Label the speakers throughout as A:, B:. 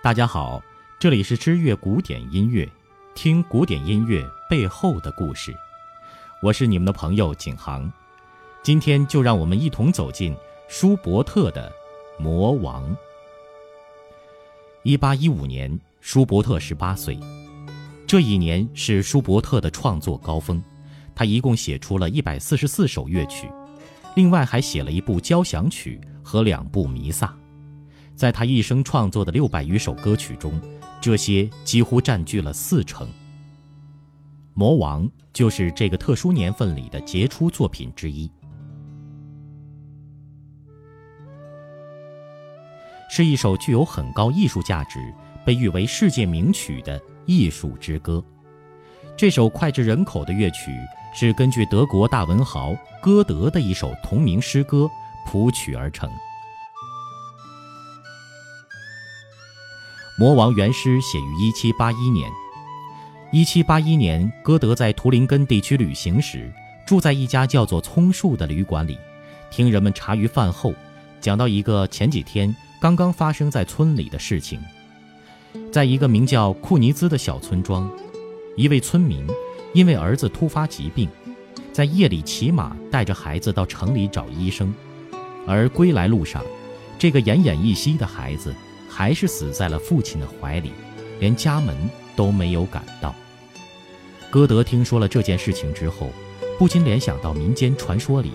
A: 大家好，这里是知乐古典音乐，听古典音乐背后的故事。我是你们的朋友景航，今天就让我们一同走进舒伯特的《魔王》。一八一五年，舒伯特十八岁，这一年是舒伯特的创作高峰，他一共写出了一百四十四首乐曲，另外还写了一部交响曲和两部弥撒。在他一生创作的六百余首歌曲中，这些几乎占据了四成。《魔王》就是这个特殊年份里的杰出作品之一，是一首具有很高艺术价值、被誉为世界名曲的艺术之歌。这首脍炙人口的乐曲是根据德国大文豪歌德的一首同名诗歌谱曲而成。《魔王》原诗写于1781年。1781年，歌德在图林根地区旅行时，住在一家叫做“葱树”的旅馆里，听人们茶余饭后讲到一个前几天刚刚发生在村里的事情。在一个名叫库尼兹的小村庄，一位村民因为儿子突发疾病，在夜里骑马带着孩子到城里找医生，而归来路上，这个奄奄一息的孩子。还是死在了父亲的怀里，连家门都没有赶到。歌德听说了这件事情之后，不禁联想到民间传说里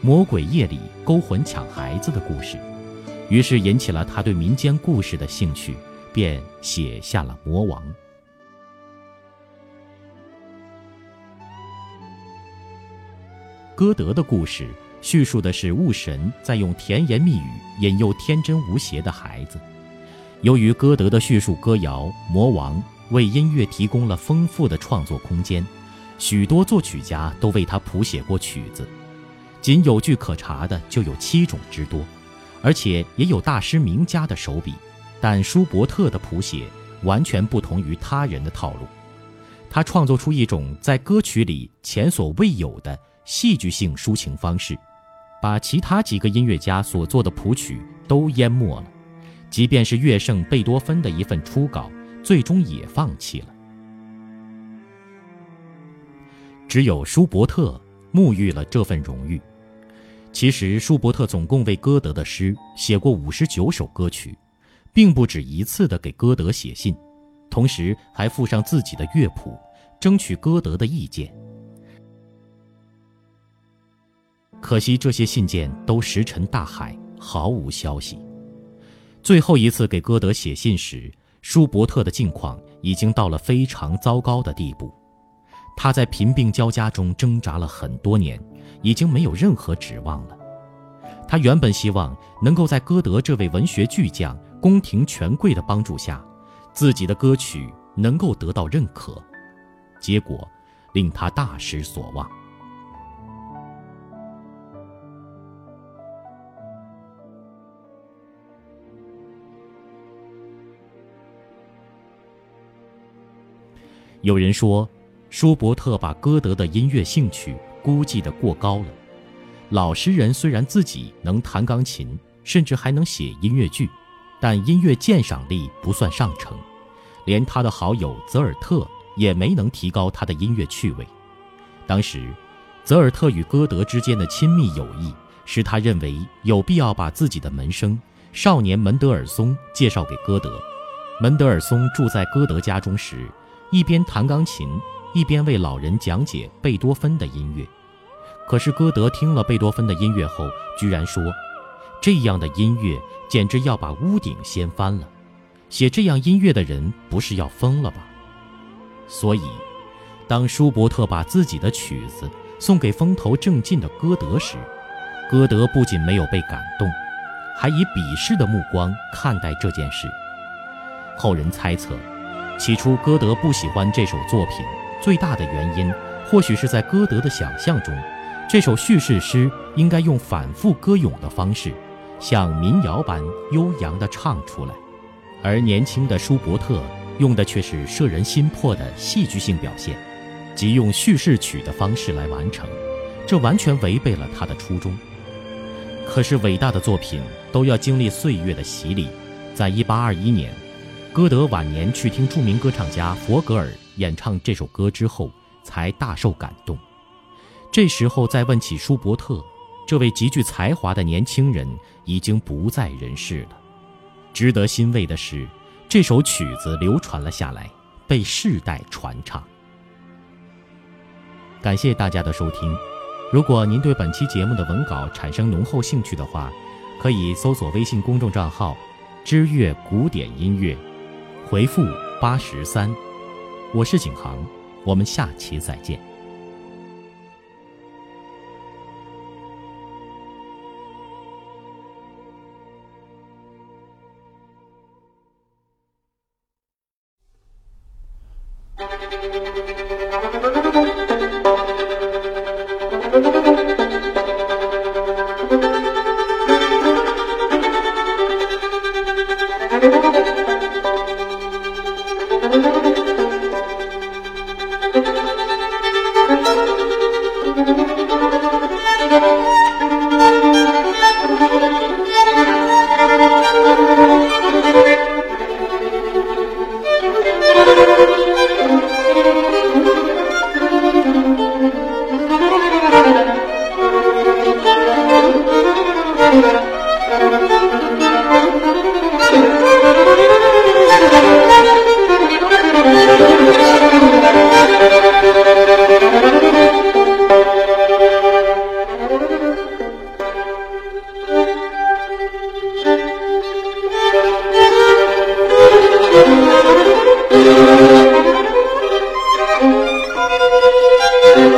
A: 魔鬼夜里勾魂抢孩子的故事，于是引起了他对民间故事的兴趣，便写下了《魔王》。歌德的故事叙述的是雾神在用甜言蜜语引诱天真无邪的孩子。由于歌德的叙述歌谣《魔王》为音乐提供了丰富的创作空间，许多作曲家都为他谱写过曲子，仅有据可查的就有七种之多，而且也有大师名家的手笔。但舒伯特的谱写完全不同于他人的套路，他创作出一种在歌曲里前所未有的戏剧性抒情方式，把其他几个音乐家所做的谱曲都淹没了。即便是乐圣贝多芬的一份初稿，最终也放弃了。只有舒伯特沐浴了这份荣誉。其实，舒伯特总共为歌德的诗写过五十九首歌曲，并不止一次的给歌德写信，同时还附上自己的乐谱，争取歌德的意见。可惜，这些信件都石沉大海，毫无消息。最后一次给歌德写信时，舒伯特的境况已经到了非常糟糕的地步。他在贫病交加中挣扎了很多年，已经没有任何指望了。他原本希望能够在歌德这位文学巨匠、宫廷权贵的帮助下，自己的歌曲能够得到认可，结果令他大失所望。有人说，舒伯特把歌德的音乐兴趣估计得过高了。老实人虽然自己能弹钢琴，甚至还能写音乐剧，但音乐鉴赏力不算上乘，连他的好友泽尔特也没能提高他的音乐趣味。当时，泽尔特与歌德之间的亲密友谊，使他认为有必要把自己的门生少年门德尔松介绍给歌德。门德尔松住在歌德家中时。一边弹钢琴，一边为老人讲解贝多芬的音乐。可是歌德听了贝多芬的音乐后，居然说：“这样的音乐简直要把屋顶掀翻了！写这样音乐的人不是要疯了吧？”所以，当舒伯特把自己的曲子送给风头正劲的歌德时，歌德不仅没有被感动，还以鄙视的目光看待这件事。后人猜测。起初，歌德不喜欢这首作品，最大的原因或许是在歌德的想象中，这首叙事诗应该用反复歌咏的方式，像民谣般悠扬地唱出来，而年轻的舒伯特用的却是摄人心魄的戏剧性表现，即用叙事曲的方式来完成，这完全违背了他的初衷。可是，伟大的作品都要经历岁月的洗礼，在一八二一年。歌德晚年去听著名歌唱家佛格尔演唱这首歌之后，才大受感动。这时候再问起舒伯特，这位极具才华的年轻人已经不在人世了。值得欣慰的是，这首曲子流传了下来，被世代传唱。感谢大家的收听。如果您对本期节目的文稿产生浓厚兴趣的话，可以搜索微信公众账号“知乐古典音乐”，回复“八十三”。我是景航，我们下期再见。thank you